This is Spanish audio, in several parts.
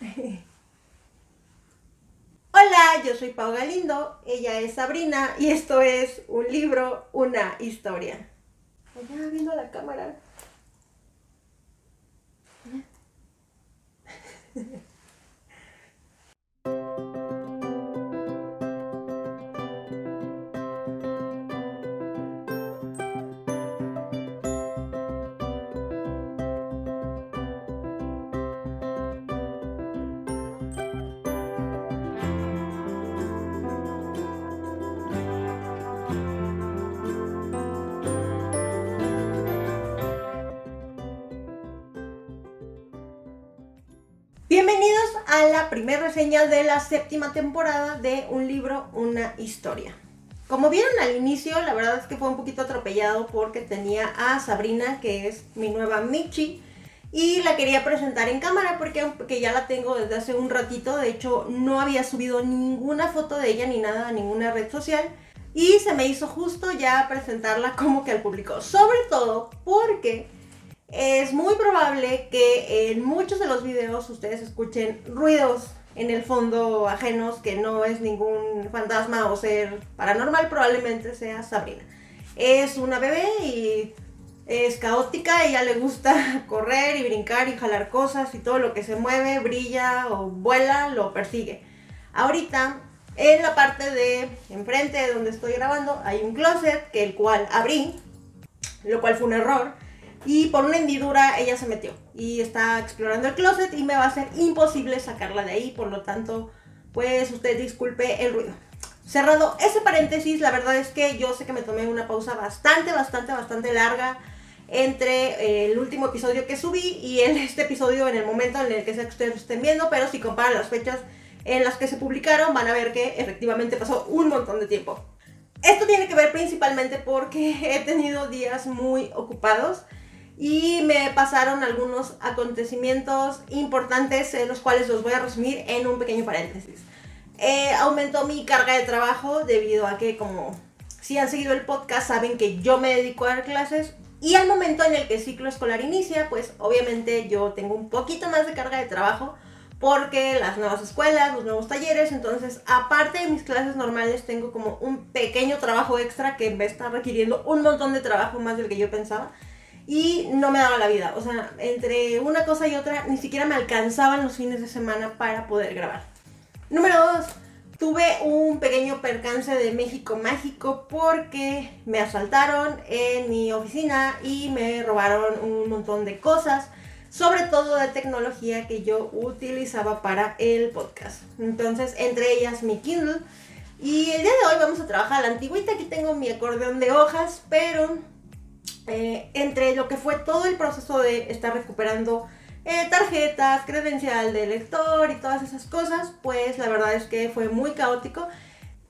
Hola, yo soy Pau Galindo, ella es Sabrina y esto es un libro, una historia. Allá viendo la cámara. Primera reseña de la séptima temporada de Un libro, una historia. Como vieron al inicio, la verdad es que fue un poquito atropellado porque tenía a Sabrina, que es mi nueva Michi, y la quería presentar en cámara porque, ya la tengo desde hace un ratito. De hecho, no había subido ninguna foto de ella ni nada a ninguna red social. Y se me hizo justo ya presentarla como que al público. Sobre todo porque es muy probable que en muchos de los videos ustedes escuchen ruidos en el fondo ajenos que no es ningún fantasma o ser paranormal, probablemente sea Sabrina. Es una bebé y es caótica, ella le gusta correr y brincar y jalar cosas y todo lo que se mueve, brilla o vuela, lo persigue. Ahorita, en la parte de enfrente de donde estoy grabando, hay un closet que el cual abrí, lo cual fue un error y por una hendidura ella se metió y está explorando el closet y me va a ser imposible sacarla de ahí, por lo tanto, pues usted disculpe el ruido. Cerrado ese paréntesis, la verdad es que yo sé que me tomé una pausa bastante, bastante, bastante larga entre eh, el último episodio que subí y en este episodio en el momento en el que ustedes estén viendo, pero si comparan las fechas en las que se publicaron van a ver que efectivamente pasó un montón de tiempo. Esto tiene que ver principalmente porque he tenido días muy ocupados y me pasaron algunos acontecimientos importantes, en los cuales los voy a resumir en un pequeño paréntesis. Eh, aumentó mi carga de trabajo debido a que como si han seguido el podcast saben que yo me dedico a dar clases y al momento en el que el ciclo escolar inicia, pues obviamente yo tengo un poquito más de carga de trabajo porque las nuevas escuelas, los nuevos talleres, entonces aparte de mis clases normales tengo como un pequeño trabajo extra que me está requiriendo un montón de trabajo más del que yo pensaba y no me daba la vida. O sea, entre una cosa y otra ni siquiera me alcanzaban los fines de semana para poder grabar. Número dos, tuve un pequeño percance de México mágico porque me asaltaron en mi oficina y me robaron un montón de cosas, sobre todo de tecnología que yo utilizaba para el podcast. Entonces, entre ellas mi Kindle. Y el día de hoy vamos a trabajar a la antigüita. Aquí tengo mi acordeón de hojas, pero eh, entre lo que fue todo el proceso de estar recuperando eh, tarjetas, credencial de lector y todas esas cosas, pues la verdad es que fue muy caótico.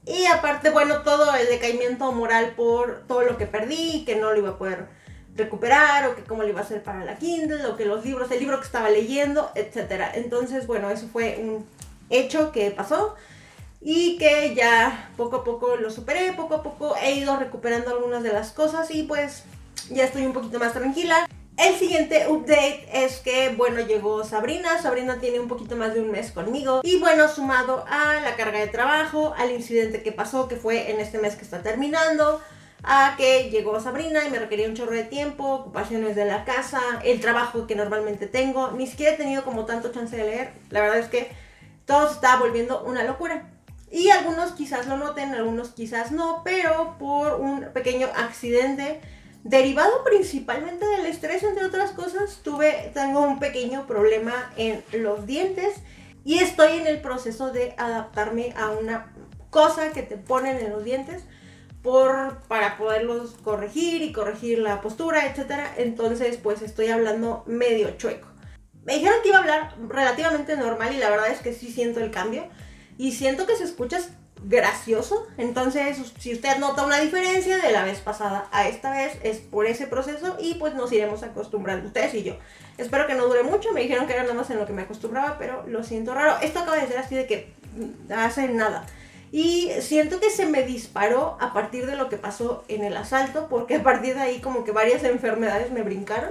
Y aparte, bueno, todo el decaimiento moral por todo lo que perdí, que no lo iba a poder recuperar, o que cómo lo iba a hacer para la Kindle, o que los libros, el libro que estaba leyendo, etc. Entonces, bueno, eso fue un hecho que pasó y que ya poco a poco lo superé, poco a poco he ido recuperando algunas de las cosas y pues ya estoy un poquito más tranquila. El siguiente update es que, bueno, llegó Sabrina. Sabrina tiene un poquito más de un mes conmigo. Y bueno, sumado a la carga de trabajo, al incidente que pasó, que fue en este mes que está terminando, a que llegó Sabrina y me requería un chorro de tiempo, ocupaciones de la casa, el trabajo que normalmente tengo. Ni siquiera he tenido como tanto chance de leer. La verdad es que todo se está volviendo una locura. Y algunos quizás lo noten, algunos quizás no, pero por un pequeño accidente Derivado principalmente del estrés, entre otras cosas, tuve, tengo un pequeño problema en los dientes y estoy en el proceso de adaptarme a una cosa que te ponen en los dientes por, para poderlos corregir y corregir la postura, etc. Entonces, pues estoy hablando medio chueco. Me dijeron que iba a hablar relativamente normal y la verdad es que sí siento el cambio. Y siento que se escucha gracioso. Entonces, si usted nota una diferencia de la vez pasada a esta vez, es por ese proceso y pues nos iremos acostumbrando ustedes y yo. Espero que no dure mucho, me dijeron que era nada más en lo que me acostumbraba, pero lo siento raro. Esto acaba de ser así de que hace nada. Y siento que se me disparó a partir de lo que pasó en el asalto, porque a partir de ahí como que varias enfermedades me brincaron.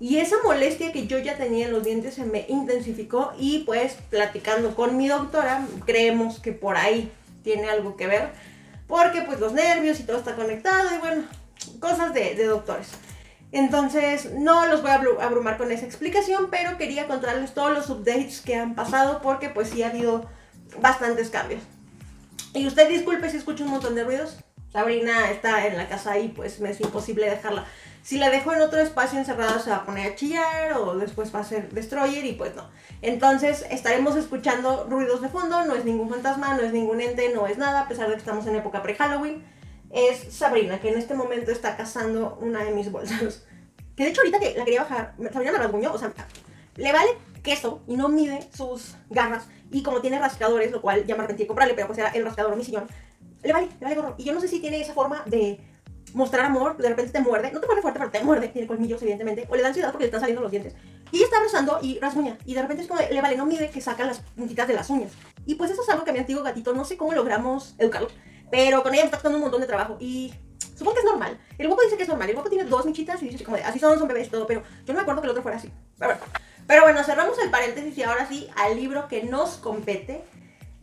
Y esa molestia que yo ya tenía en los dientes se me intensificó y pues platicando con mi doctora creemos que por ahí tiene algo que ver. Porque pues los nervios y todo está conectado y bueno, cosas de, de doctores. Entonces, no los voy a abrumar con esa explicación, pero quería contarles todos los updates que han pasado porque pues sí ha habido bastantes cambios. Y usted disculpe si escucho un montón de ruidos. Sabrina está en la casa y pues me es imposible dejarla. Si la dejo en otro espacio encerrado se va a poner a chillar o después va a ser destroyer y pues no. Entonces estaremos escuchando ruidos de fondo, no es ningún fantasma, no es ningún ente, no es nada, a pesar de que estamos en época pre-Halloween es Sabrina, que en este momento está cazando una de mis bolsas. Que de hecho ahorita que la quería bajar, Sabrina me rasguñó, o sea, le vale queso y no mide sus garras. Y como tiene rascadores, lo cual ya me arrepentí de comprarle, pero pues era el rascador mi sillón, le vale, le vale gorro. Y yo no sé si tiene esa forma de mostrar amor, de repente te muerde, no te muerde fuerte, pero te muerde, tiene colmillos evidentemente, o le da ansiedad porque le están saliendo los dientes. Y ella está abrazando y rasguña, y de repente es como, le vale, no mide que sacan las puntitas de las uñas. Y pues eso es algo que mi antiguo gatito, no sé cómo logramos educarlo, pero con ella me está costando un montón de trabajo y supongo que es normal. El guapo dice que es normal. El guapo tiene dos michitas y dice como de, así son, son bebés todo, pero yo no me acuerdo que el otro fuera así. Pero bueno cerramos el paréntesis y ahora sí al libro que nos compete.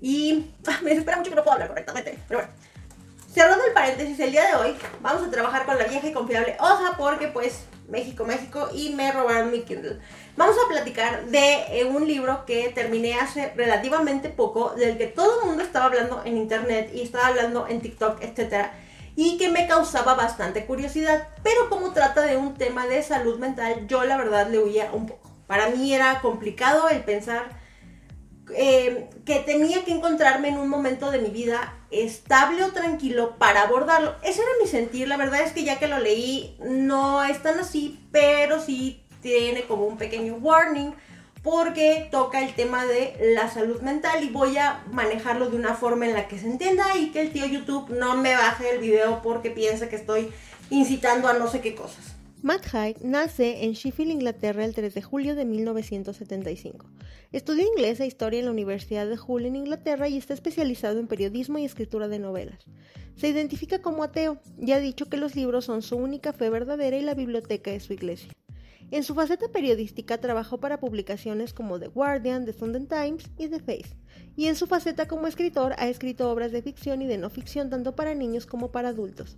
Y ah, me desespera mucho que no puedo hablar correctamente, pero bueno. Cerrando el paréntesis, el día de hoy vamos a trabajar con la vieja y confiable hoja porque pues México, México y me robaron mi Kindle. Vamos a platicar de eh, un libro que terminé hace relativamente poco, del que todo el mundo estaba hablando en internet y estaba hablando en TikTok, etc. Y que me causaba bastante curiosidad. Pero como trata de un tema de salud mental, yo la verdad le huía un poco. Para mí era complicado el pensar eh, que tenía que encontrarme en un momento de mi vida estable o tranquilo para abordarlo. Ese era mi sentir. La verdad es que ya que lo leí, no es tan así, pero sí tiene como un pequeño warning porque toca el tema de la salud mental y voy a manejarlo de una forma en la que se entienda y que el tío YouTube no me baje el video porque piensa que estoy incitando a no sé qué cosas. Matt Hyde nace en Sheffield, Inglaterra, el 3 de julio de 1975. Estudió inglés e historia en la Universidad de Hull en Inglaterra y está especializado en periodismo y escritura de novelas. Se identifica como ateo y ha dicho que los libros son su única fe verdadera y la biblioteca es su iglesia. En su faceta periodística trabajó para publicaciones como The Guardian, The Sunday Times y The Face, y en su faceta como escritor ha escrito obras de ficción y de no ficción tanto para niños como para adultos.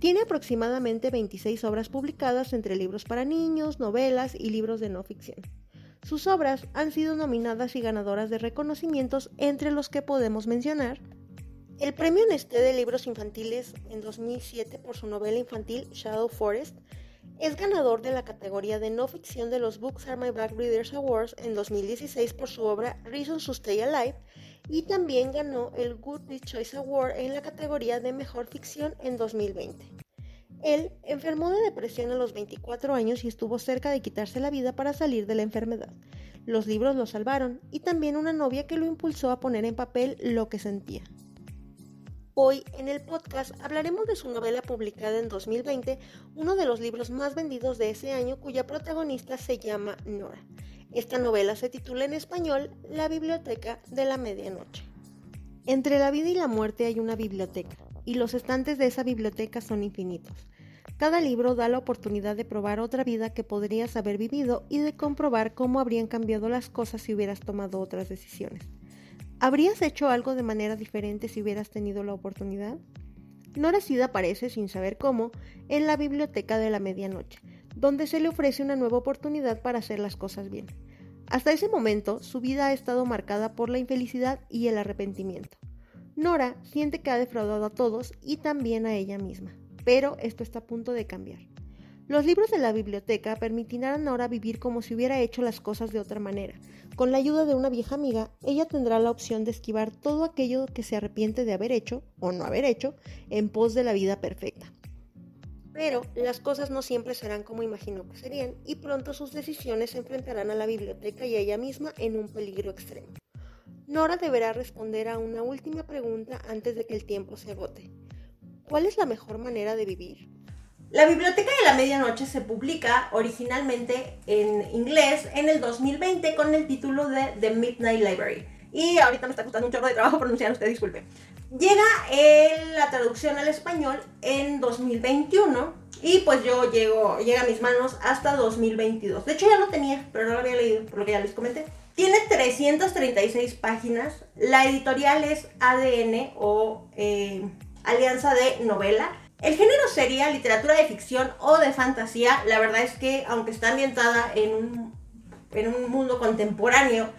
Tiene aproximadamente 26 obras publicadas entre libros para niños, novelas y libros de no ficción. Sus obras han sido nominadas y ganadoras de reconocimientos entre los que podemos mencionar el premio Nestlé de libros infantiles en 2007 por su novela infantil Shadow Forest, es ganador de la categoría de no ficción de los Books Are My Black Readers Awards en 2016 por su obra Reasons to Stay Alive y también ganó el Goodreads Choice Award en la categoría de mejor ficción en 2020. Él enfermó de depresión a los 24 años y estuvo cerca de quitarse la vida para salir de la enfermedad. Los libros lo salvaron y también una novia que lo impulsó a poner en papel lo que sentía. Hoy en el podcast hablaremos de su novela publicada en 2020, uno de los libros más vendidos de ese año cuya protagonista se llama Nora. Esta novela se titula en español La Biblioteca de la Medianoche. Entre la vida y la muerte hay una biblioteca, y los estantes de esa biblioteca son infinitos. Cada libro da la oportunidad de probar otra vida que podrías haber vivido y de comprobar cómo habrían cambiado las cosas si hubieras tomado otras decisiones. ¿Habrías hecho algo de manera diferente si hubieras tenido la oportunidad? Nora aparece, sin saber cómo, en la biblioteca de la medianoche, donde se le ofrece una nueva oportunidad para hacer las cosas bien. Hasta ese momento, su vida ha estado marcada por la infelicidad y el arrepentimiento. Nora siente que ha defraudado a todos y también a ella misma, pero esto está a punto de cambiar. Los libros de la biblioteca permitirán a Nora vivir como si hubiera hecho las cosas de otra manera. Con la ayuda de una vieja amiga, ella tendrá la opción de esquivar todo aquello que se arrepiente de haber hecho o no haber hecho en pos de la vida perfecta. Pero las cosas no siempre serán como imaginó que serían y pronto sus decisiones se enfrentarán a la biblioteca y a ella misma en un peligro extremo. Nora deberá responder a una última pregunta antes de que el tiempo se agote. ¿Cuál es la mejor manera de vivir? La Biblioteca de la Medianoche se publica originalmente en inglés en el 2020 con el título de The Midnight Library. Y ahorita me está costando un chorro de trabajo pronunciar, usted disculpe. Llega la traducción al español en 2021 y pues yo llego, llega a mis manos hasta 2022. De hecho ya lo tenía, pero no lo había leído, por lo ya les comenté. Tiene 336 páginas. La editorial es ADN o eh, Alianza de Novela. El género sería literatura de ficción o de fantasía. La verdad es que aunque está ambientada en un, en un mundo contemporáneo,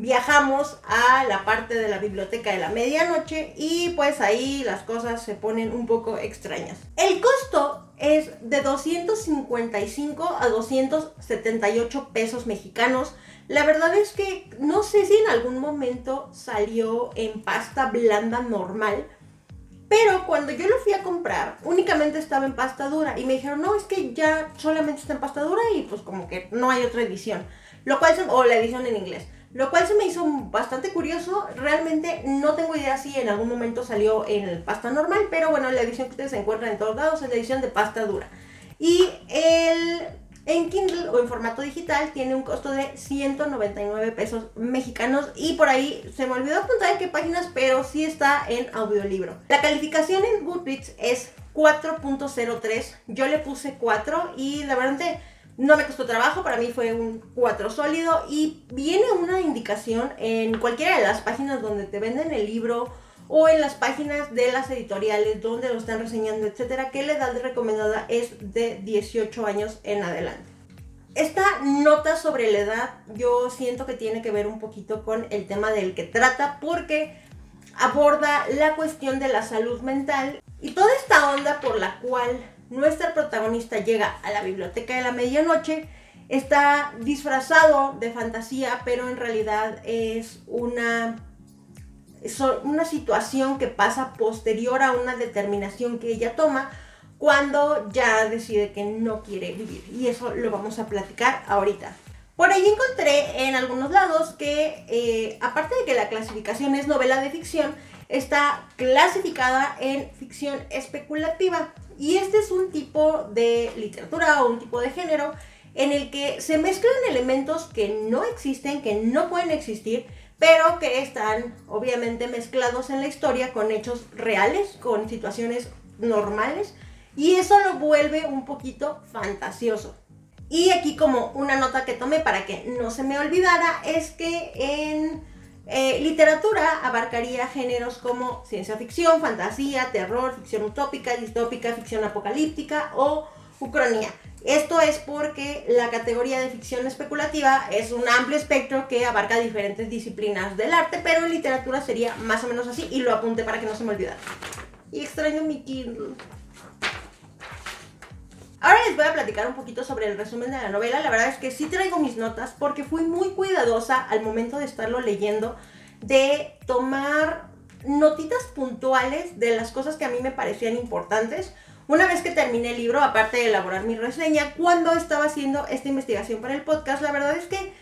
viajamos a la parte de la biblioteca de la medianoche y pues ahí las cosas se ponen un poco extrañas. El costo es de 255 a 278 pesos mexicanos. La verdad es que no sé si en algún momento salió en pasta blanda normal, pero cuando yo lo fui a comprar, únicamente estaba en pasta dura y me dijeron, no, es que ya solamente está en pasta dura y pues como que no hay otra edición. Lo cual, o la edición en inglés. Lo cual se me hizo bastante curioso. Realmente no tengo idea si en algún momento salió en pasta normal, pero bueno, la edición que ustedes encuentran en todos lados es la edición de pasta dura. Y el, en Kindle o en formato digital tiene un costo de 199 pesos mexicanos y por ahí se me olvidó apuntar en qué páginas, pero sí está en audiolibro. La calificación en Goodreads es 4.03, yo le puse 4 y la verdad no me costó trabajo, para mí fue un 4 sólido y viene una indicación en cualquiera de las páginas donde te venden el libro o en las páginas de las editoriales donde lo están reseñando, etcétera, que la edad recomendada es de 18 años en adelante. Esta nota sobre la edad yo siento que tiene que ver un poquito con el tema del que trata porque aborda la cuestión de la salud mental y toda esta onda por la cual nuestra protagonista llega a la biblioteca de la medianoche, está disfrazado de fantasía, pero en realidad es una, una situación que pasa posterior a una determinación que ella toma cuando ya decide que no quiere vivir. Y eso lo vamos a platicar ahorita. Por ahí encontré en algunos lados que, eh, aparte de que la clasificación es novela de ficción, está clasificada en ficción especulativa. Y este es un tipo de literatura o un tipo de género en el que se mezclan elementos que no existen, que no pueden existir, pero que están obviamente mezclados en la historia con hechos reales, con situaciones normales, y eso lo vuelve un poquito fantasioso. Y aquí como una nota que tomé para que no se me olvidara es que en eh, literatura abarcaría géneros como ciencia ficción, fantasía, terror, ficción utópica, distópica, ficción apocalíptica o ucronía. Esto es porque la categoría de ficción especulativa es un amplio espectro que abarca diferentes disciplinas del arte, pero en literatura sería más o menos así y lo apunté para que no se me olvidara. Y extraño mi Kindle. Ahora les voy a platicar un poquito sobre el resumen de la novela. La verdad es que sí traigo mis notas porque fui muy cuidadosa al momento de estarlo leyendo de tomar notitas puntuales de las cosas que a mí me parecían importantes. Una vez que terminé el libro, aparte de elaborar mi reseña, cuando estaba haciendo esta investigación para el podcast, la verdad es que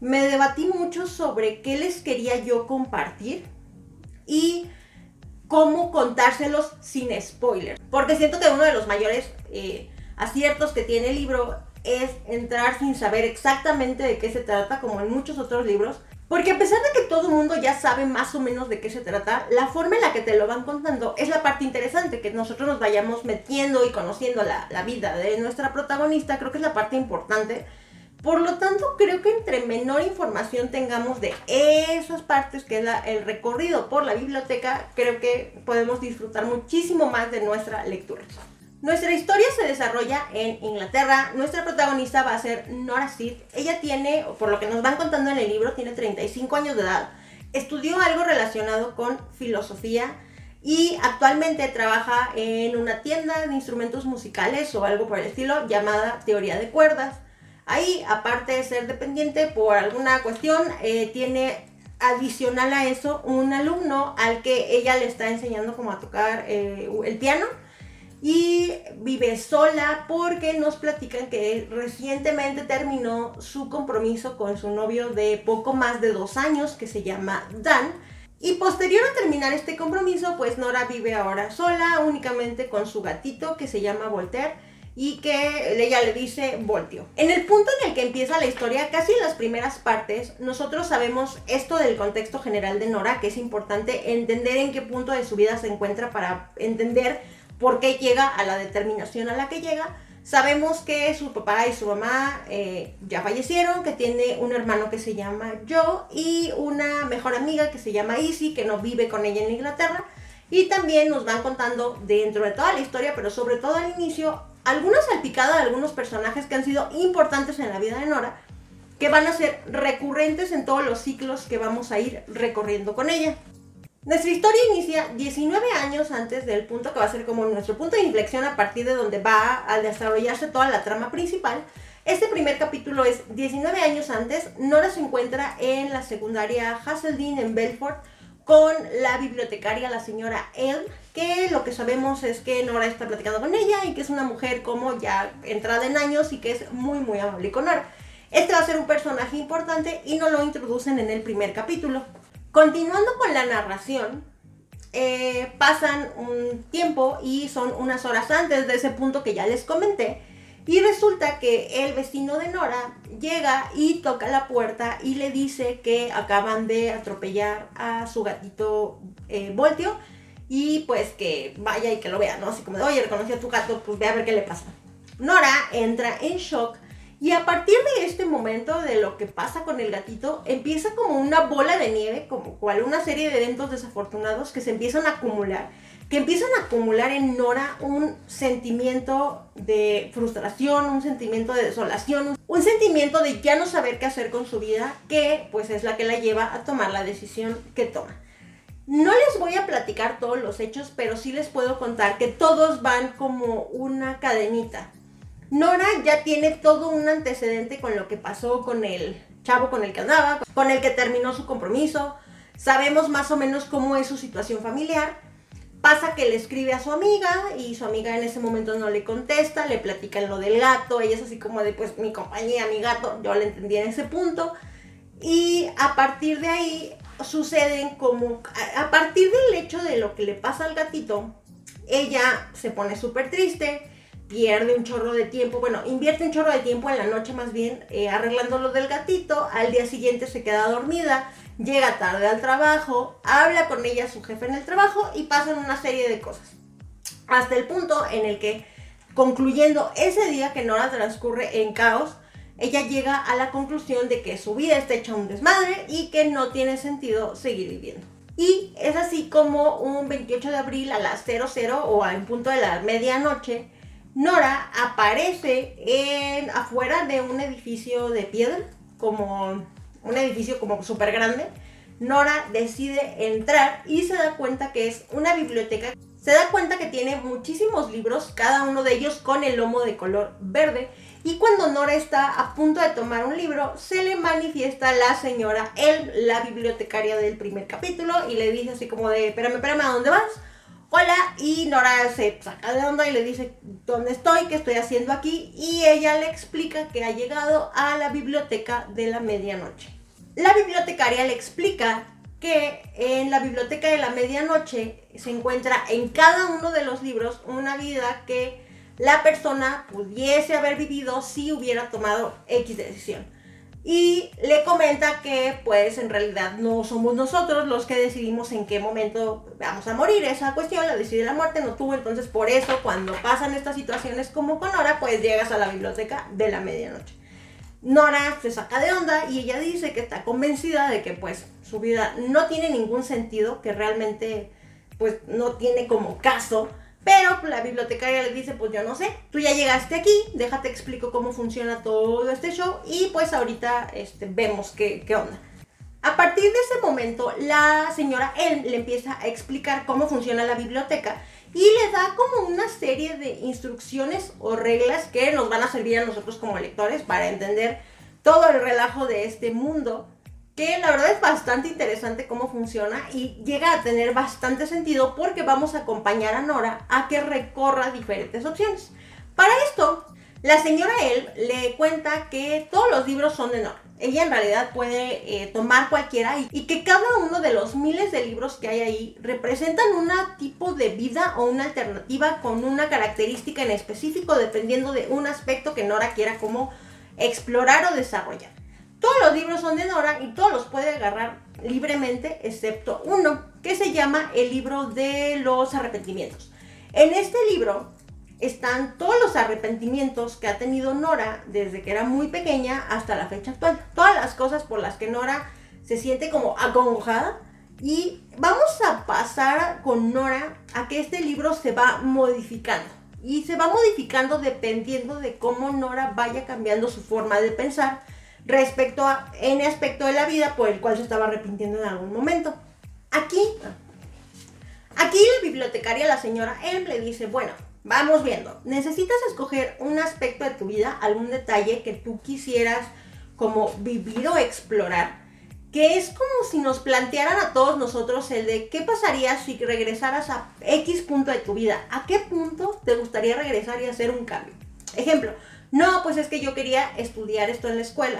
me debatí mucho sobre qué les quería yo compartir y cómo contárselos sin spoilers. Porque siento que uno de los mayores eh, aciertos que tiene el libro es entrar sin saber exactamente de qué se trata, como en muchos otros libros. Porque a pesar de que todo el mundo ya sabe más o menos de qué se trata, la forma en la que te lo van contando es la parte interesante, que nosotros nos vayamos metiendo y conociendo la, vida de nuestra protagonista, creo que es la parte importante. Por lo tanto, creo que entre menor información tengamos de esas partes, que es el recorrido por la biblioteca, creo que podemos disfrutar muchísimo más de nuestra lectura. Nuestra historia se desarrolla en Inglaterra. Nuestra protagonista va a ser Nora Sid. Ella tiene, por lo que nos van contando en el libro, tiene 35 años de edad. Estudió algo relacionado con filosofía y actualmente trabaja en una tienda de instrumentos musicales o algo por el estilo llamada Teoría de Cuerdas. Ahí, aparte de ser dependiente por alguna cuestión, eh, tiene adicional a eso un alumno al que ella le está enseñando cómo tocar eh, el piano y vive sola porque nos platican que recientemente terminó su compromiso con su novio de poco más de dos años que se llama Dan. Y posterior a terminar este compromiso, pues Nora vive ahora sola, únicamente con su gatito que se llama Voltaire, y que ella le dice voltio. En el punto en el que empieza la historia, casi en las primeras partes, nosotros sabemos esto del contexto general de Nora, que es importante entender en qué punto de su vida se encuentra para entender por qué llega a la determinación a la que llega. Sabemos que su papá y su mamá eh, ya fallecieron, que tiene un hermano que se llama Joe y una mejor amiga que se llama Izzy, que no vive con ella en Inglaterra. Y también nos van contando dentro de toda la historia, pero sobre todo al inicio, alguna salpicada de algunos personajes que han sido importantes en la vida de Nora, que van a ser recurrentes en todos los ciclos que vamos a ir recorriendo con ella. Nuestra historia inicia 19 años antes del punto que va a ser como nuestro punto de inflexión a partir de donde va a desarrollarse toda la trama principal. Este primer capítulo es 19 años antes. Nora se encuentra en la secundaria Hazeldine en Belfort con la bibliotecaria, la señora Elle, que lo que sabemos es que Nora está platicando con ella y que es una mujer como ya entrada en años y que es muy, muy amable con Nora. Este va a ser un personaje importante y no lo introducen en el primer capítulo. Continuando con la narración, eh, pasan un tiempo y son unas horas antes de ese punto que ya les comenté y resulta que el vecino de Nora llega y toca la puerta y le dice que acaban de atropellar a su gatito eh, Voltio y pues que vaya y que lo vea, ¿no? Así como de, oye, reconocí a tu gato, pues ve a ver qué le pasa. Nora entra en shock y a partir de este momento de lo que pasa con el gatito, empieza como una bola de nieve, como cual una serie de eventos desafortunados que se empiezan a acumular que empiezan a acumular en Nora un sentimiento de frustración, un sentimiento de desolación, un sentimiento de ya no saber qué hacer con su vida, que pues es la que la lleva a tomar la decisión que toma. No les voy a platicar todos los hechos, pero sí les puedo contar que todos van como una cadenita. Nora ya tiene todo un antecedente con lo que pasó con el chavo con el que andaba, con el que terminó su compromiso. Sabemos más o menos cómo es su situación familiar Pasa que le escribe a su amiga y su amiga en ese momento no le contesta, le platican lo del gato, ella es así como de pues mi compañía, mi gato, yo le entendí en ese punto. Y a partir de ahí suceden como, a partir del hecho de lo que le pasa al gatito, ella se pone súper triste, pierde un chorro de tiempo, bueno, invierte un chorro de tiempo en la noche más bien eh, arreglando lo del gatito, al día siguiente se queda dormida, llega tarde al trabajo, habla con ella su jefe en el trabajo y pasan una serie de cosas. Hasta el punto en el que, concluyendo ese día que Nora transcurre en caos, ella llega a la conclusión de que su vida está hecha un desmadre y que no tiene sentido seguir viviendo. Y es así como un 28 de abril a las 00 o en punto de la medianoche, Nora aparece en, afuera de un edificio de piedra, como un edificio como súper grande, Nora decide entrar y se da cuenta que es una biblioteca. Se da cuenta que tiene muchísimos libros, cada uno de ellos con el lomo de color verde. Y cuando Nora está a punto de tomar un libro, se le manifiesta la señora la bibliotecaria del primer capítulo, y le dice así como de, espérame, espérame, ¿a dónde vas? Hola, y Nora se saca de onda y le dice dónde estoy, qué estoy haciendo aquí, y ella le explica que ha llegado a la biblioteca de la medianoche. La bibliotecaria le explica que en la biblioteca de la medianoche se encuentra en cada uno de los libros una vida que la persona pudiese haber vivido si hubiera tomado X decisión. Y le comenta que pues en realidad no somos nosotros los que decidimos en qué momento vamos a morir. Esa cuestión la decide la muerte, no tuvo. Entonces por eso cuando pasan estas situaciones como con Nora, pues llegas a la biblioteca de la medianoche. Nora se saca de onda y ella dice que está convencida de que pues su vida no tiene ningún sentido, que realmente pues no tiene como caso. Pero la bibliotecaria le dice, pues yo no sé, tú ya llegaste aquí, déjate explico cómo funciona todo este show y pues ahorita este, vemos qué, qué onda. A partir de ese momento, la señora él le empieza a explicar cómo funciona la biblioteca y le da como una serie de instrucciones o reglas que nos van a servir a nosotros como lectores para entender todo el relajo de este mundo, que la verdad es bastante interesante cómo funciona y llega a tener bastante sentido porque vamos a acompañar a Nora a que recorra diferentes opciones. Para esto, La señora él le cuenta que todos los libros son de Nora. Ella en realidad puede eh, tomar cualquiera y, y, que cada uno de los miles de libros que hay ahí representan un tipo de vida o una alternativa con una característica en específico dependiendo de un aspecto que Nora quiera como explorar o desarrollar. Todos los libros son de Nora y todos los puede agarrar libremente excepto uno que se llama el libro de los arrepentimientos. En este libro están todos los arrepentimientos que ha tenido Nora desde que era muy pequeña hasta la fecha actual. Todas las cosas por las que Nora se siente como acongojada. Y vamos a pasar con Nora a que este libro se va modificando. Y se va modificando dependiendo de cómo Nora vaya cambiando su forma de pensar respecto a N aspecto de la vida por el cual se estaba arrepintiendo en algún momento. Aquí, aquí la bibliotecaria, la señora M, le dice, bueno, Vamos viendo. Necesitas escoger un aspecto de tu vida, algún detalle que tú quisieras como vivir o explorar, que es como si nos plantearan a todos nosotros el de qué pasaría si regresaras a X punto de tu vida, a qué punto te gustaría regresar y hacer un cambio. Ejemplo, no, pues es que yo quería estudiar esto en la escuela,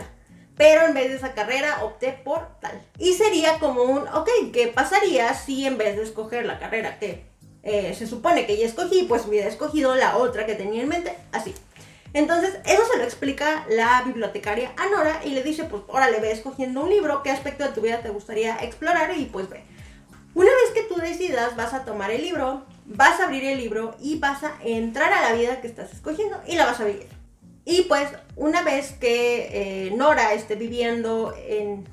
pero en vez de esa carrera opté por tal. Y sería como un, ok, ¿qué pasaría si en vez de escoger la carrera que eh, se supone que ya escogí, pues hubiera escogido la otra que tenía en mente, así. Entonces, eso se lo explica la bibliotecaria a Nora y le dice, pues, órale, ve escogiendo un libro, qué aspecto de tu vida te gustaría explorar y pues ve. Una vez que tú decidas, vas a tomar el libro, vas a abrir el libro y vas a entrar a la vida que estás escogiendo y la vas a vivir. Y pues, una vez que eh, Nora esté viviendo en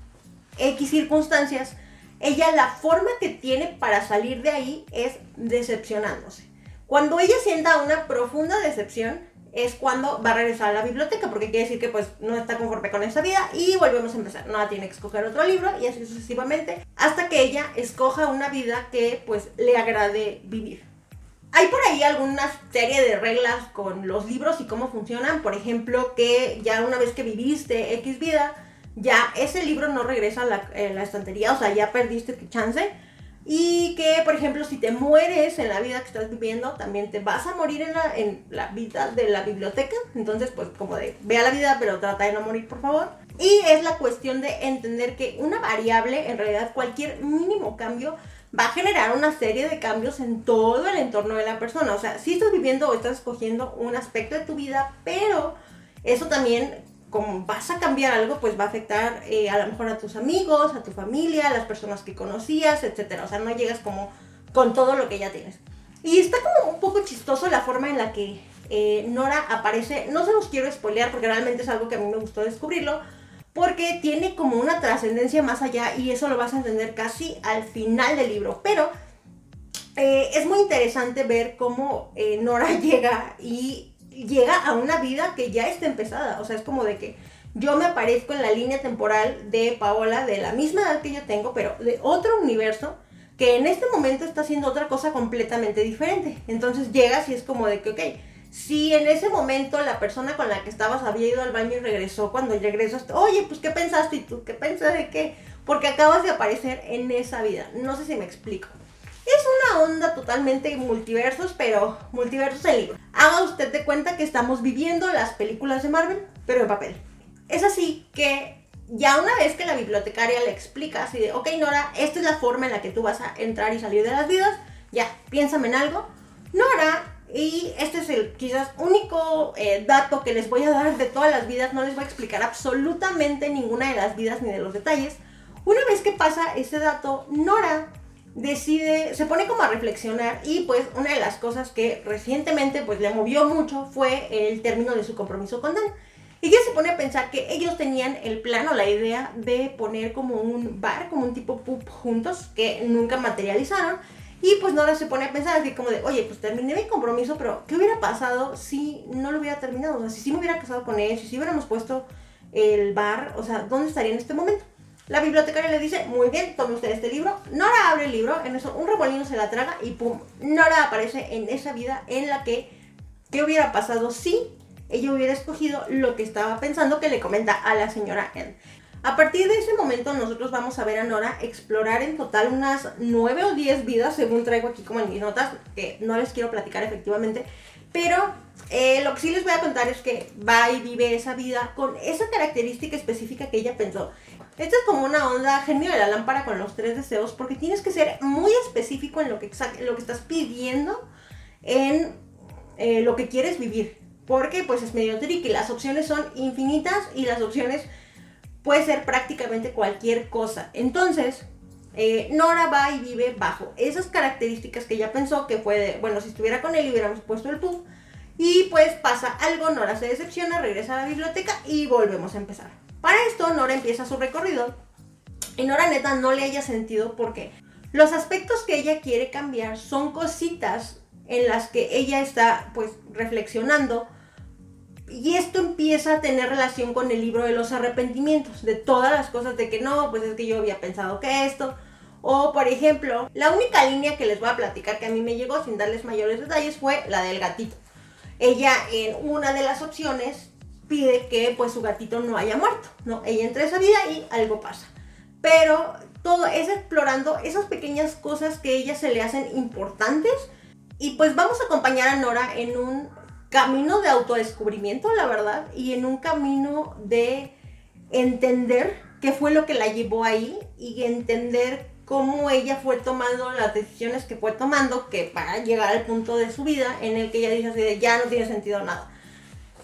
X circunstancias, ella la forma que tiene para salir de ahí es decepcionándose. Cuando ella sienta una profunda decepción es cuando va a regresar a la biblioteca, porque quiere decir que pues no está conforme con esa vida y volvemos a empezar. No tiene que escoger otro libro y así sucesivamente hasta que ella escoja una vida que pues le agrade vivir. Hay por ahí alguna serie de reglas con los libros y cómo funcionan. Por ejemplo, que ya una vez que viviste X vida, ya ese libro no regresa a la, estantería, o sea, ya perdiste tu chance. Y que, por ejemplo, si te mueres en la vida que estás viviendo, también te vas a morir en la, en la vida de la biblioteca. Entonces, pues como de, vea la vida, pero trata de no morir, por favor. Y es la cuestión de entender que una variable, en realidad cualquier mínimo cambio, va a generar una serie de cambios en todo el entorno de la persona. O sea, si estás viviendo o estás escogiendo un aspecto de tu vida, pero eso también como vas a cambiar algo, pues va a afectar eh, a lo mejor a tus amigos, a tu familia, a las personas que conocías, etc. O sea, no llegas como con todo lo que ya tienes. Y está como un poco chistoso la forma en la que eh, Nora aparece. No se los quiero spoilear porque realmente es algo que a mí me gustó descubrirlo. Porque tiene como una trascendencia más allá y eso lo vas a entender casi al final del libro. Pero eh, es muy interesante ver cómo Nora llega y llega a una vida que ya está empezada. O sea, es como de que yo me aparezco en la línea temporal de Paola de la misma edad que yo tengo, pero de otro universo que en este momento está haciendo otra cosa completamente diferente. Entonces llegas y es como de que, ok, si en ese momento la persona con la que estabas había ido al baño y regresó, cuando regresas, oye, pues ¿qué pensaste? ¿Y tú qué pensaste de qué? Porque acabas de aparecer en esa vida. No sé si me explico. Es una onda totalmente multiversos, pero multiversos en libro. Haga usted de cuenta que estamos viviendo las películas de Marvel, pero en papel. Es así que ya una vez que la bibliotecaria le explica así de, ok Nora, esta es la forma en la que tú vas a entrar y salir de las vidas, ya, piénsame en algo. Nora, y este es el quizás único eh, dato que les voy a dar de todas las vidas, no les voy a explicar absolutamente ninguna de las vidas ni de los detalles. Una vez que pasa ese dato, Nora decide, se pone como a reflexionar y pues una de las cosas que recientemente pues le movió mucho fue el término de su compromiso con Dan. Y ella se pone a pensar que ellos tenían el plan o la idea de poner como un bar, como un tipo pub juntos, que nunca materializaron. Y pues Nora se pone a pensar así como de, oye, pues terminé mi compromiso, pero ¿qué hubiera pasado si no lo hubiera terminado? O sea, si sí me hubiera casado con él, si sí hubiéramos puesto el bar, o sea, ¿dónde estaría en este momento? La bibliotecaria le dice, muy bien, tome usted este libro. Nora abre el libro, en eso un remolino se la traga y pum, Nora aparece en esa vida en la que, ¿qué hubiera pasado si ella hubiera escogido lo que estaba pensando que le comenta a la señora N? A partir de ese momento nosotros vamos a ver a Nora explorar en total unas 9 o 10 vidas, según traigo aquí como en mis notas, que no les quiero platicar efectivamente, pero eh, lo que sí les voy a contar es que va y vive esa vida con esa característica específica que ella pensó. Esta es como una onda genio de la lámpara con los tres deseos, porque tienes que ser muy específico en lo que, lo que estás pidiendo, en eh, lo que quieres vivir. Porque pues es medio tricky, las opciones son infinitas y las opciones puede ser prácticamente cualquier cosa. Entonces, eh, Nora va y vive bajo esas características que ella pensó que fue bueno, si estuviera con él hubiéramos puesto el pub. Y pues pasa algo, Nora se decepciona, regresa a la biblioteca y volvemos a empezar. Para esto, Nora empieza su recorrido. Y Nora neta no le haya sentido porque los aspectos que ella quiere cambiar son cositas en las que ella está pues reflexionando y esto empieza a tener relación con el libro de los arrepentimientos, de todas las cosas de que no, pues es que yo había pensado que esto. O por ejemplo, la única línea que les voy a platicar que a mí me llegó sin darles mayores detalles fue la del gatito. Ella en una de las opciones pide que pues su gatito no haya muerto, ¿no? Ella entra a esa vida y algo pasa. Pero todo es explorando esas pequeñas cosas que a ella se le hacen importantes y pues vamos a acompañar a Nora en un camino de autodescubrimiento, la verdad, y en un camino de entender qué fue lo que la llevó ahí y entender cómo ella fue tomando las decisiones que fue tomando que para llegar al punto de su vida en el que ella dice así de ya no tiene sentido nada.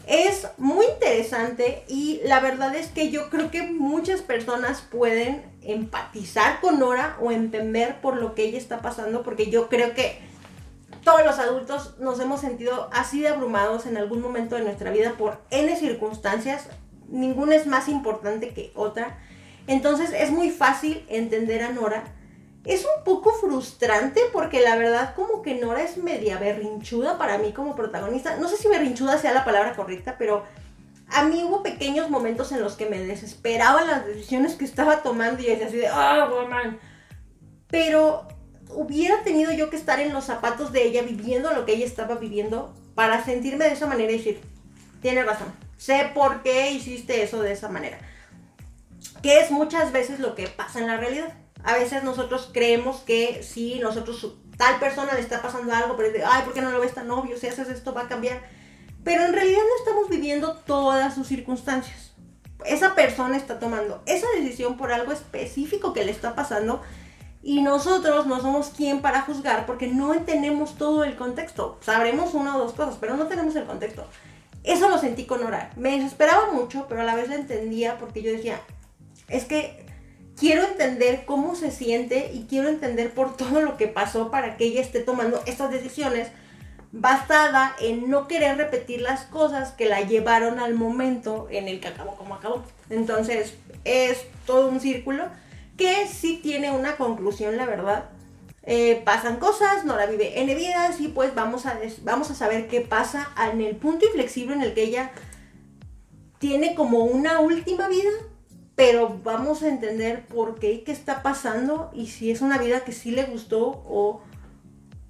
Es muy interesante y la verdad es que yo creo que muchas personas pueden empatizar con Nora o entender por lo que ella está pasando porque yo creo que todos los adultos nos hemos sentido así de abrumados en algún momento de nuestra vida por N circunstancias, ninguna es más importante que otra. Entonces es muy fácil entender a Nora. Es un poco frustrante porque la verdad como que Nora es media berrinchuda para mí como protagonista. No sé si berrinchuda sea la palabra correcta, pero a mí hubo pequeños momentos en los que me desesperaban las decisiones que estaba tomando y decía así de, oh, man. Pero hubiera tenido yo que estar en los zapatos de ella viviendo lo que ella estaba viviendo para sentirme de esa manera y decir, tiene razón, sé por qué hiciste eso de esa manera. Que es muchas veces lo que pasa en la realidad. A veces nosotros creemos que si nosotros, tal persona le está pasando algo, pero de, ay, ¿por qué no lo ves tan obvio? Si haces esto va a cambiar. Pero en realidad no estamos viviendo todas sus circunstancias. Esa persona está tomando esa decisión por algo específico que le está pasando y nosotros no somos quien para juzgar porque no tenemos todo el contexto. Sabremos una o dos cosas, pero no tenemos el contexto. Eso lo sentí con Nora. Me desesperaba mucho, pero a la vez la entendía porque yo decía, es que quiero entender cómo se siente y quiero entender por todo lo que pasó para que ella esté tomando estas decisiones basada en no querer repetir las cosas que la llevaron al momento en el que acabó como acabó. Entonces es todo un círculo que sí tiene una conclusión, la verdad. Eh, pasan cosas, Nora vive en vidas y pues vamos a, vamos a saber qué pasa en el punto inflexible en el que ella tiene como una última vida, pero vamos a entender por qué, qué está pasando y si es una vida que sí le gustó o,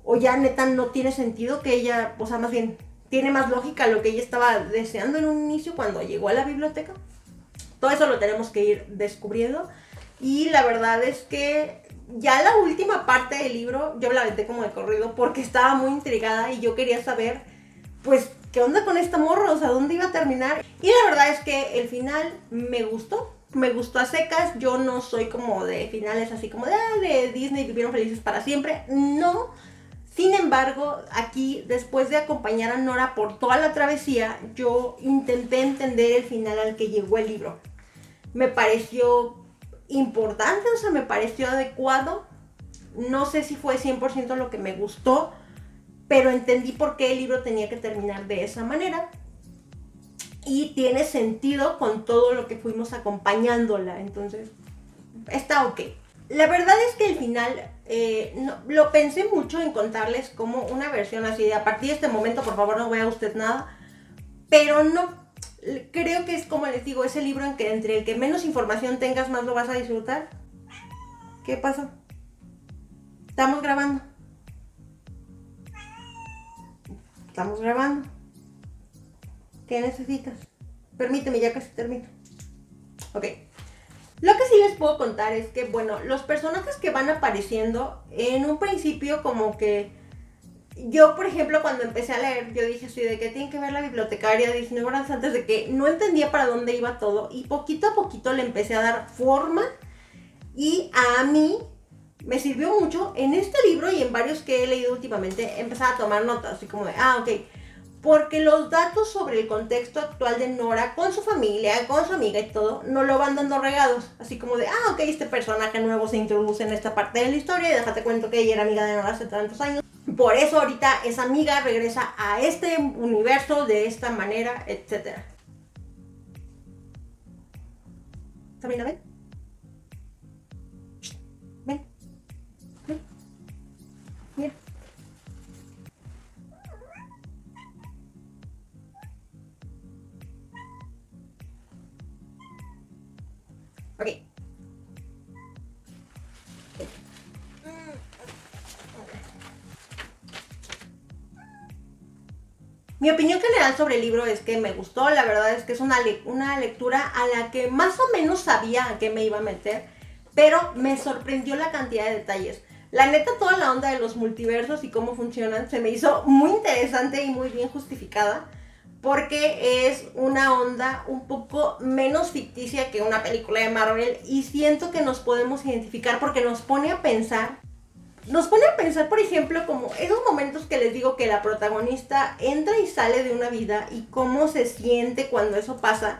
o ya neta no tiene sentido que ella, o sea, más bien tiene más lógica lo que ella estaba deseando en un inicio cuando llegó a la biblioteca. Todo eso lo tenemos que ir descubriendo. Y la verdad es que ya la última parte del libro yo la aventé como de corrido porque estaba muy intrigada y yo quería saber, pues, ¿qué onda con esta morro? O sea, ¿dónde iba a terminar? Y la verdad es que el final me gustó. Me gustó a secas, yo no soy como de finales así como de, ah, de Disney vivieron felices para siempre, no. Sin embargo, aquí, después de acompañar a Nora por toda la travesía, yo intenté entender el final al que llegó el libro. Me pareció importante, o sea, me pareció adecuado. No sé si fue 100% lo que me gustó, pero entendí por qué el libro tenía que terminar de esa manera. Y tiene sentido con todo lo que fuimos acompañándola. Entonces, está ok. La verdad es que el final eh, lo pensé mucho en contarles como una versión así de a partir de este momento, por favor, no vea usted nada. Pero no creo que es como les digo, ese libro en que entre el que menos información tengas, más lo vas a disfrutar. ¿Qué pasó? Estamos grabando. Estamos grabando. ¿Qué necesitas? Permíteme, ya casi termino. Ok. Lo que sí les puedo contar es que, bueno, los personajes que van apareciendo en un principio como que yo, por ejemplo, cuando empecé a leer, yo dije así de que tiene que ver la bibliotecaria 19 horas antes de que no entendía para dónde iba todo y poquito a poquito le empecé a dar forma y a mí me sirvió mucho en este libro y en varios que he leído últimamente empezar a tomar notas, así como de, ah, ok, porque los datos sobre el contexto actual de Nora con su familia, con su amiga y todo, no lo van dando regados. Así como de, ah, ok, este personaje nuevo se introduce en esta parte de la historia y déjate cuento que ella era amiga de Nora hace tantos años. Por eso ahorita esa amiga regresa a este universo de esta manera, etc. Sabrina, ven. Ven. Mi opinión general sobre el libro es que me gustó, la verdad es que es una, una lectura a la que más o menos sabía a qué me iba a meter, pero me sorprendió la cantidad de detalles. La neta, toda la onda de los multiversos y cómo funcionan se me hizo muy interesante y muy bien justificada, porque es una onda un poco menos ficticia que una película de Marvel y siento que nos podemos identificar porque nos pone a pensar nos pone a pensar, por ejemplo, como esos momentos que les digo que la protagonista entra y sale de una vida y cómo se siente cuando eso pasa.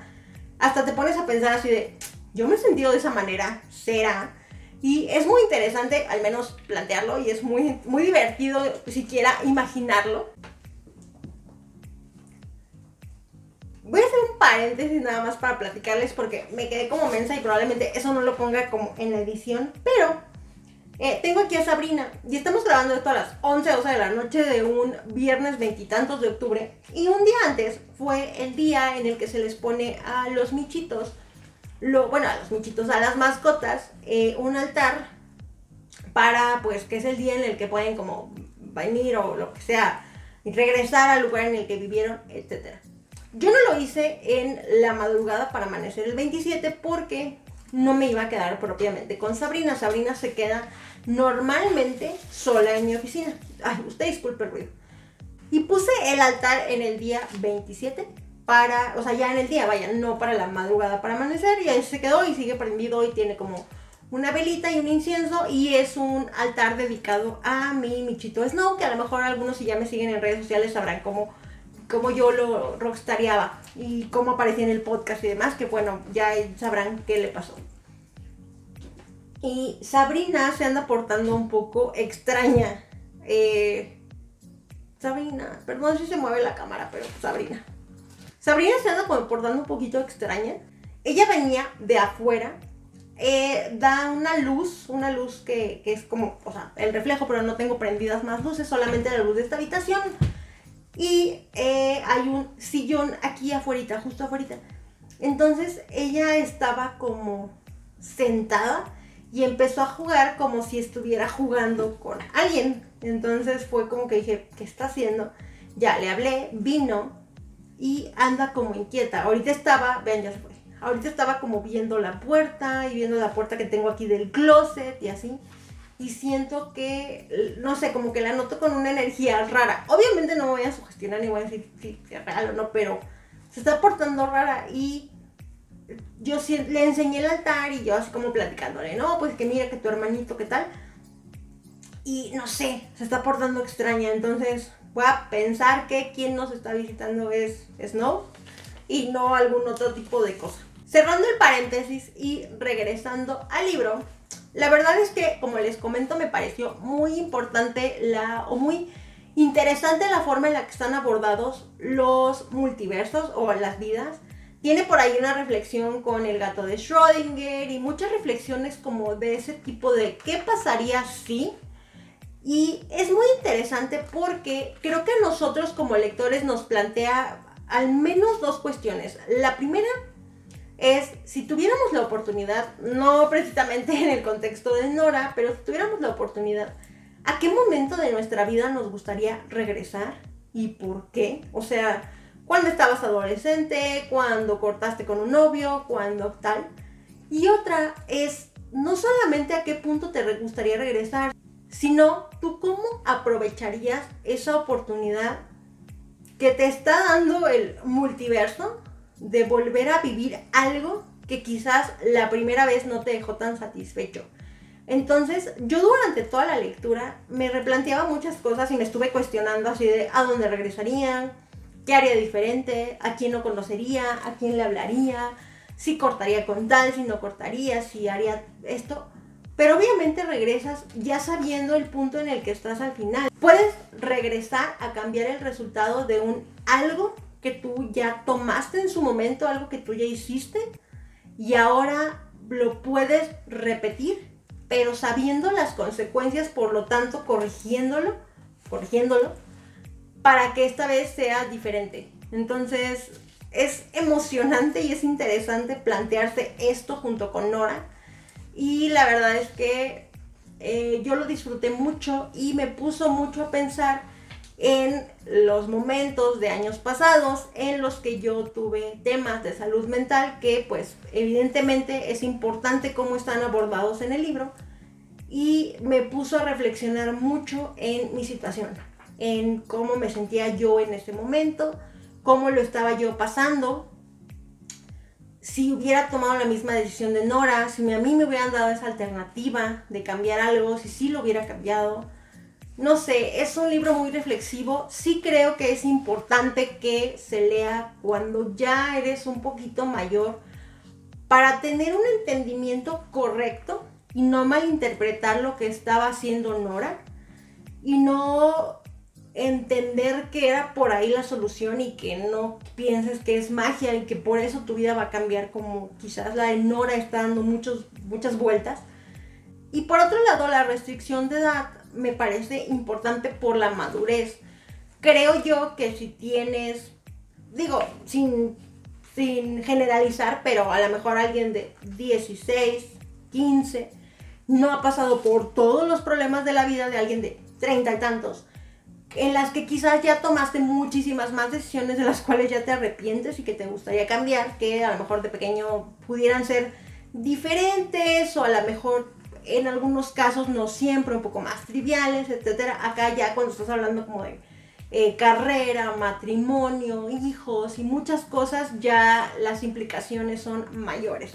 Hasta te pones a pensar así de, yo me he sentido de esa manera, será. Y es muy interesante, al menos plantearlo, y es muy, muy divertido siquiera imaginarlo. Voy a hacer un paréntesis nada más para platicarles porque me quedé como mensa y probablemente eso no lo ponga como en la edición, pero eh, tengo aquí a Sabrina y estamos grabando esto a las 11, 12 de la noche de un viernes veintitantos de octubre. Y un día antes fue el día en el que se les pone a los michitos, lo, bueno, a los michitos, a las mascotas, eh, un altar para, pues, que es el día en el que pueden como venir o lo que sea, regresar al lugar en el que vivieron, etc. Yo no lo hice en la madrugada para amanecer el 27 porque no me iba a quedar propiamente con Sabrina. Sabrina se queda normalmente sola en mi oficina. Ay, usted disculpe el ruido. Y puse el altar en el día 27 para, o sea, ya en el día, vaya, no para la madrugada, para amanecer. Y ahí se quedó y sigue prendido y tiene como una velita y un incienso y es un altar dedicado a mi Michito Snow, que a lo mejor algunos si ya me siguen en redes sociales sabrán cómo, cómo yo lo rockstariaba y cómo aparecía en el podcast y demás, que bueno, ya sabrán qué le pasó. Y Sabrina se anda portando un poco extraña. Eh, Sabrina, perdón si se mueve la cámara, pero Sabrina. Sabrina se anda portando un poquito extraña. Ella venía de afuera. Eh, da una luz, una luz que, es como, o sea, el reflejo, pero no tengo prendidas más luces, solamente la luz de esta habitación. Y eh, hay un sillón aquí afuera, justo afuera. Entonces ella estaba como sentada y empezó a jugar como si estuviera jugando con alguien. Entonces fue como que dije, ¿qué está haciendo? Ya le hablé, vino y anda como inquieta. Ahorita estaba, vean, ya se fue. Ahorita estaba como viendo la puerta y viendo la puerta que tengo aquí del closet y así. Y siento que, no sé, como que la noto con una energía rara. Obviamente no voy a sugestionar ni voy a decir si es real o no, pero se está portando rara y yo le enseñé el altar y yo así como platicándole, no, pues que mira que tu hermanito, ¿qué tal? Y no sé, se está portando extraña, entonces voy a pensar que quien nos está visitando es Snow y no algún otro tipo de cosa. Cerrando el paréntesis y regresando al libro, la verdad es que, como les comento, me pareció muy importante la, o muy interesante la forma en la que están abordados los multiversos o las vidas tiene por ahí una reflexión con el gato de Schrödinger y muchas reflexiones como de ese tipo de qué pasaría si. Y es muy interesante porque creo que a nosotros como lectores nos plantea al menos dos cuestiones. La primera es si tuviéramos la oportunidad, no precisamente en el contexto de Nora, pero si tuviéramos la oportunidad, ¿a qué momento de nuestra vida nos gustaría regresar y por qué? O sea, cuando estabas adolescente, cuando cortaste con un novio, cuando tal. Y otra es no solamente a qué punto te gustaría regresar, sino tú cómo aprovecharías esa oportunidad que te está dando el multiverso de volver a vivir algo que quizás la primera vez no te dejó tan satisfecho. Entonces, yo durante toda la lectura me replanteaba muchas cosas y me estuve cuestionando así de a dónde regresaría, qué haría diferente, a quién no conocería, a quién le hablaría, si cortaría con tal, si no cortaría, si haría esto. Pero obviamente regresas ya sabiendo el punto en el que estás al final. Puedes regresar a cambiar el resultado de un algo que tú ya tomaste en su momento, algo que tú ya hiciste, y ahora lo puedes repetir, pero sabiendo las consecuencias, por lo tanto corrigiéndolo, corrigiéndolo, para que esta vez sea diferente. Entonces, es emocionante y es interesante plantearse esto junto con Nora. Y la verdad es que eh, yo lo disfruté mucho y me puso mucho a pensar en los momentos de años pasados en los que yo tuve temas de salud mental que pues evidentemente es importante cómo están abordados en el libro y me puso a reflexionar mucho en mi situación, en cómo me sentía yo en ese momento, cómo lo estaba yo pasando, si hubiera tomado la misma decisión de Nora, si a mí me hubieran dado esa alternativa de cambiar algo, si sí lo hubiera cambiado no sé, es un libro muy reflexivo. Sí creo que es importante que se lea cuando ya eres un poquito mayor para tener un entendimiento correcto y no malinterpretar lo que estaba haciendo Nora y no entender que era por ahí la solución y que no pienses que es magia y que por eso tu vida va a cambiar como quizás la de Nora está dando muchos, muchas vueltas. Y por otro lado, la restricción de edad me parece importante por la madurez. Creo yo que si tienes, digo, sin, sin generalizar, pero a lo mejor alguien de 16, 15, no ha pasado por todos los problemas de la vida de alguien de 30 y tantos, en las que quizás ya tomaste muchísimas más decisiones de las cuales ya te arrepientes y que te gustaría cambiar, que a lo mejor de pequeño pudieran ser diferentes o a lo mejor en algunos casos no siempre, un poco más triviales, etcétera. Acá ya cuando estás hablando como de eh, carrera, matrimonio, hijos y muchas cosas, ya las implicaciones son mayores.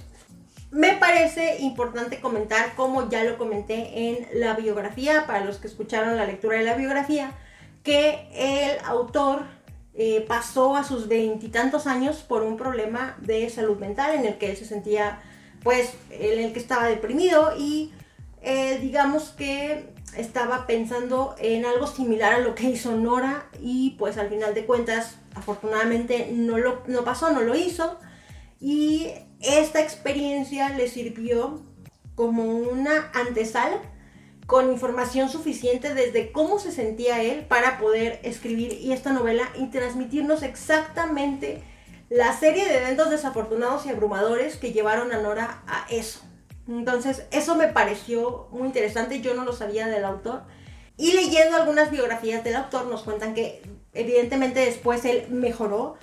Me parece importante comentar, como ya lo comenté en la biografía, para los que escucharon la lectura de la biografía, que el autor eh, pasó a sus veintitantos años por un problema de salud mental en el que él se sentía, pues, en el que estaba deprimido y eh, digamos que estaba pensando en algo similar a lo que hizo Nora y pues al final de cuentas afortunadamente no lo no pasó, no lo hizo. Y esta experiencia le sirvió como una antesala con información suficiente desde cómo se sentía él para poder escribir y esta novela y transmitirnos exactamente la serie de eventos desafortunados y abrumadores que llevaron a Nora a eso. Entonces, eso me pareció muy interesante, yo no lo sabía del autor. Y leyendo algunas biografías del autor nos cuentan que evidentemente después él mejoró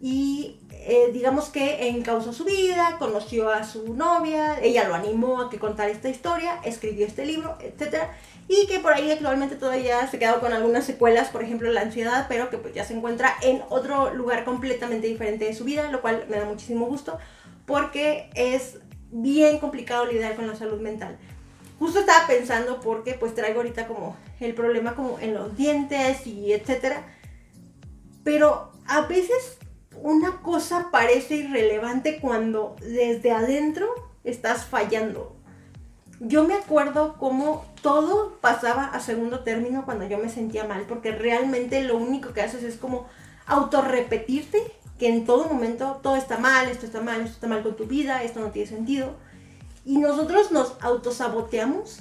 y eh, digamos que encausó su vida, conoció a su novia, ella lo animó a que contara esta historia, escribió este libro, etc. Y que por ahí actualmente todavía se quedó con algunas secuelas, por ejemplo la ansiedad, pero que pues ya se encuentra en otro lugar completamente diferente de su vida, lo cual me da muchísimo gusto porque es bien complicado lidiar con la salud mental. Justo estaba pensando porque pues traigo ahorita como el problema como en los dientes y etcétera. Pero a veces una cosa parece irrelevante cuando desde adentro estás fallando. Yo me acuerdo como todo pasaba a segundo término cuando yo me sentía mal, porque realmente lo único que haces es como autorrepetirte que en todo momento todo está mal, esto está mal, esto está mal con tu vida, esto no tiene sentido. Y nosotros nos autosaboteamos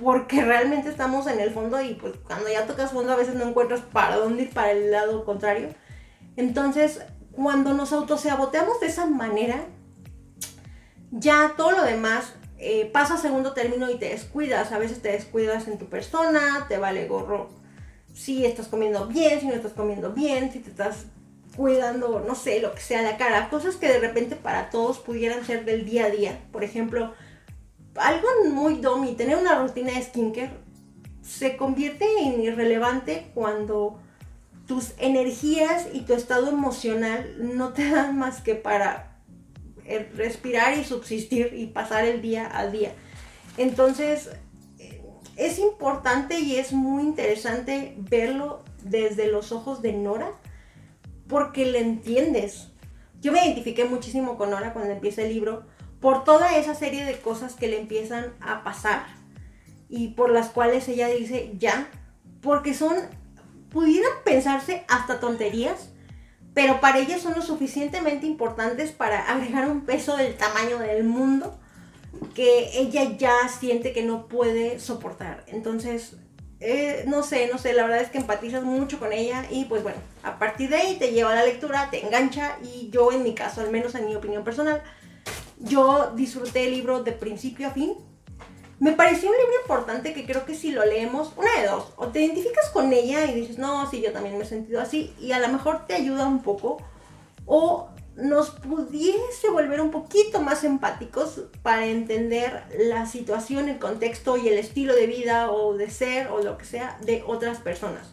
porque realmente estamos en el fondo y pues cuando ya tocas fondo a veces no encuentras para dónde ir para el lado contrario. Entonces, cuando nos autosaboteamos de esa manera, ya todo lo demás eh, pasa a segundo término y te descuidas. A veces te descuidas en tu persona, te vale gorro si estás comiendo bien, si no estás comiendo bien, si te estás cuidando, no sé, lo que sea la cara, cosas que de repente para todos pudieran ser del día a día. Por ejemplo, algo muy domi, tener una rutina de skincare se convierte en irrelevante cuando tus energías y tu estado emocional no te dan más que para eh, respirar y subsistir y pasar el día a día. Entonces, eh, es importante y es muy interesante verlo desde los ojos de Nora porque le entiendes. Yo me identifiqué muchísimo con Nora cuando empieza el libro por toda esa serie de cosas que le empiezan a pasar y por las cuales ella dice ya, porque son, pudieran pensarse hasta tonterías, pero para ella son lo suficientemente importantes para agregar un peso del tamaño del mundo que ella ya siente que no puede soportar. Entonces, eh, no sé, no sé, la verdad es que empatizas mucho con ella y pues bueno, a partir de ahí te lleva a la lectura, te engancha y yo en mi caso, al menos en mi opinión personal, yo disfruté el libro de principio a fin. Me pareció un libro importante que creo que si lo leemos, una de dos, o te identificas con ella y dices, no, sí, yo también me he sentido así, y a lo mejor te ayuda un poco, o nos pudiese volver un poquito más empáticos para entender la situación, el contexto y el estilo de vida o de ser o lo que sea de otras personas.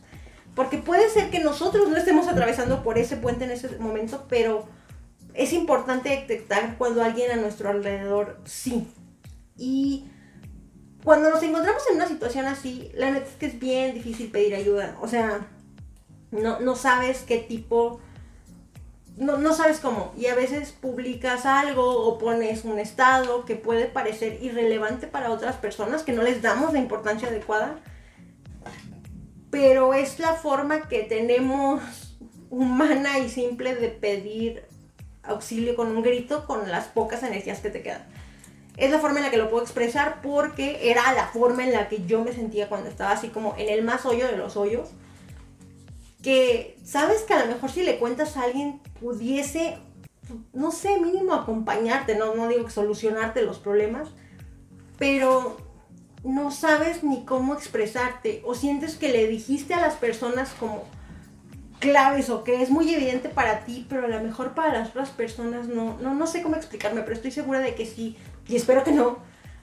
Porque puede ser que nosotros no estemos atravesando por ese puente en ese momento, pero es importante detectar cuando alguien a nuestro alrededor sí. Y cuando nos encontramos en una situación así, la neta es que es bien difícil pedir ayuda. O sea, no, no sabes qué tipo no, no, sabes cómo. Y a veces publicas algo o pones un estado que puede parecer irrelevante para otras personas, que no les damos la importancia adecuada. Pero es la forma que tenemos humana y simple de pedir auxilio con un grito con las pocas energías que te quedan. Es la forma en la que lo puedo expresar porque era la forma en la que yo me sentía cuando estaba así como en el más hoyo de los hoyos que sabes que a lo mejor si le cuentas a alguien pudiese, no sé, mínimo acompañarte, no, no digo que solucionarte los problemas, pero no sabes ni cómo expresarte o sientes que le dijiste a las personas como claves o que es muy evidente para ti, pero a lo mejor para las otras personas no, no, no sé cómo explicarme, pero estoy segura de que sí, y espero que no,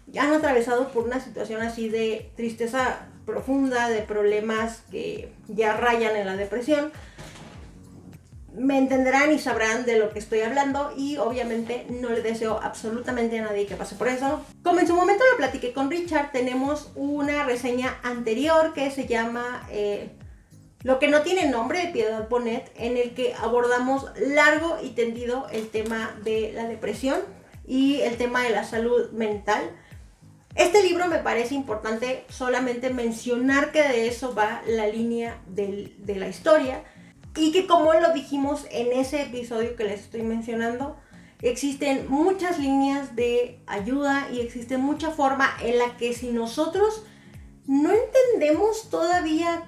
ya han atravesado por una situación así de tristeza profunda, de problemas que ya rayan en la depresión, me entenderán y sabrán de lo que estoy hablando y obviamente no le deseo absolutamente a nadie que pase por eso. Como en su momento lo platiqué con Richard, tenemos una reseña anterior que se llama eh, Lo que no tiene nombre de Piedad Bonet, en el que abordamos largo y tendido el tema de la depresión y el tema de la salud mental. Este libro me parece importante solamente mencionar que de eso va la línea de la historia y que como lo dijimos en ese episodio que les estoy mencionando, existen muchas líneas de ayuda y existe mucha forma en la que si nosotros no entendemos todavía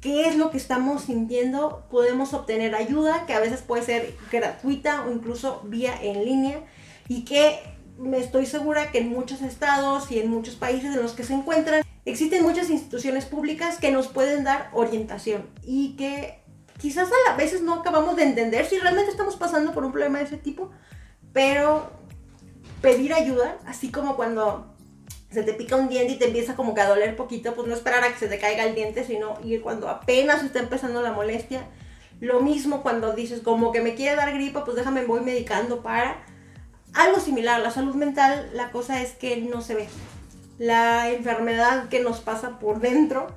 qué es lo que estamos sintiendo, podemos obtener ayuda que a veces puede ser gratuita o incluso vía en línea y que me estoy segura que en muchos estados y en muchos países en los que se encuentran existen muchas instituciones públicas que nos pueden dar orientación y que quizás a veces no acabamos de entender si realmente estamos pasando por un problema de ese tipo, pero pedir ayuda, así como cuando se te pica un diente y te empieza como que a doler poquito, pues no esperar a que se te caiga el diente, sino ir cuando apenas está empezando la molestia. Lo mismo cuando dices como que me quiere dar gripa, pues déjame voy medicando para algo similar, la salud mental, la cosa es que no se ve. La enfermedad que nos pasa por dentro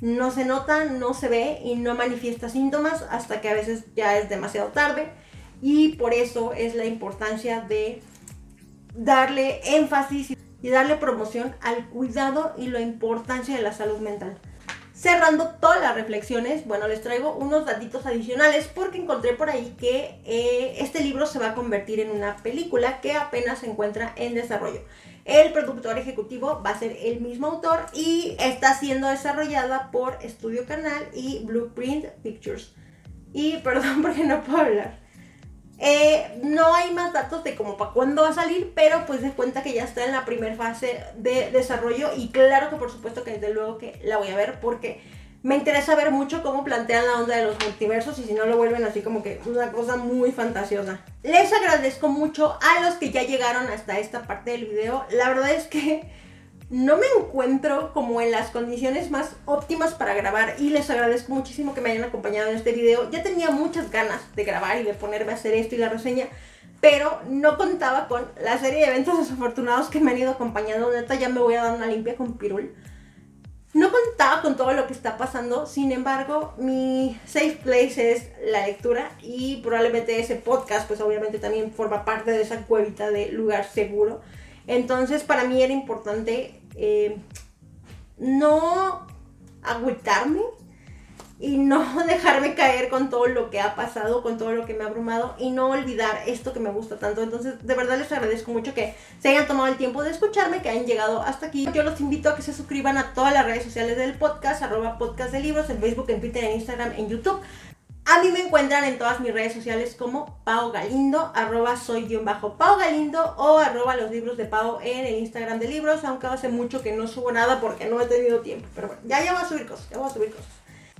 no se nota, no se ve y no manifiesta síntomas hasta que a veces ya es demasiado tarde. Y por eso es la importancia de darle énfasis y darle promoción al cuidado y la importancia de la salud mental. Cerrando todas las reflexiones, bueno, les traigo unos datitos adicionales porque encontré por ahí que eh, este libro se va a convertir en una película que apenas se encuentra en desarrollo. El productor ejecutivo va a ser el mismo autor y está siendo desarrollada por Estudio Canal y Blueprint Pictures. Y perdón porque no puedo hablar. Eh, no hay más datos de cómo para cuándo va a salir, pero pues de cuenta que ya está en la primera fase de desarrollo y claro que por supuesto que desde luego que la voy a ver porque me interesa ver mucho cómo plantean la onda de los multiversos y si no lo vuelven así como que una cosa muy fantasiosa. Les agradezco mucho a los que ya llegaron hasta esta parte del video. La verdad es que no me encuentro como en las condiciones más óptimas para grabar y les agradezco muchísimo que me hayan acompañado en este video. Ya tenía muchas ganas de grabar y de ponerme a hacer esto y la reseña, pero no contaba con la serie de eventos desafortunados que me han ido acompañando. Neta, ya me voy a dar una limpia con Pirul. No contaba con todo lo que está pasando, sin embargo, mi safe place es la lectura y probablemente ese podcast, pues obviamente también forma parte de esa cuevita de lugar seguro. Entonces, para mí era importante eh, no agüitarme y no dejarme caer con todo lo que ha pasado, con todo lo que me ha abrumado y no olvidar esto que me gusta tanto. Entonces, de verdad les agradezco mucho que se hayan tomado el tiempo de escucharme, que hayan llegado hasta aquí. Yo los invito a que se suscriban a todas las redes sociales del podcast, arroba podcast de libros, en Facebook, en Twitter, en Instagram, en YouTube. A mí me encuentran en todas mis redes sociales como Pau Galindo, arroba soy guion bajo Pau Galindo o arroba los libros de Pau en el Instagram de libros, aunque hace mucho que no subo nada porque no he tenido tiempo. Pero bueno, ya, ya voy a subir cosas, ya voy a subir cosas.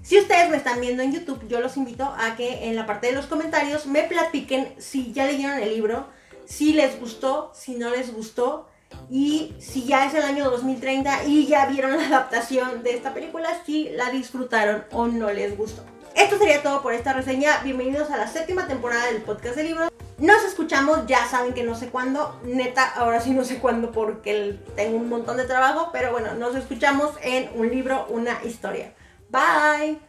Si ustedes me están viendo en YouTube, yo los invito a que en la parte de los comentarios me platiquen si ya leyeron el libro, si les gustó, si no les gustó y si ya es el año 2030 y ya vieron la adaptación de esta película, si la disfrutaron o no les gustó. Esto sería todo por esta reseña. Bienvenidos a la séptima temporada del podcast de libros. Nos escuchamos, ya saben que no sé cuándo, neta, ahora sí no sé cuándo porque tengo un montón de trabajo, pero bueno, nos escuchamos en un libro, una historia. Bye.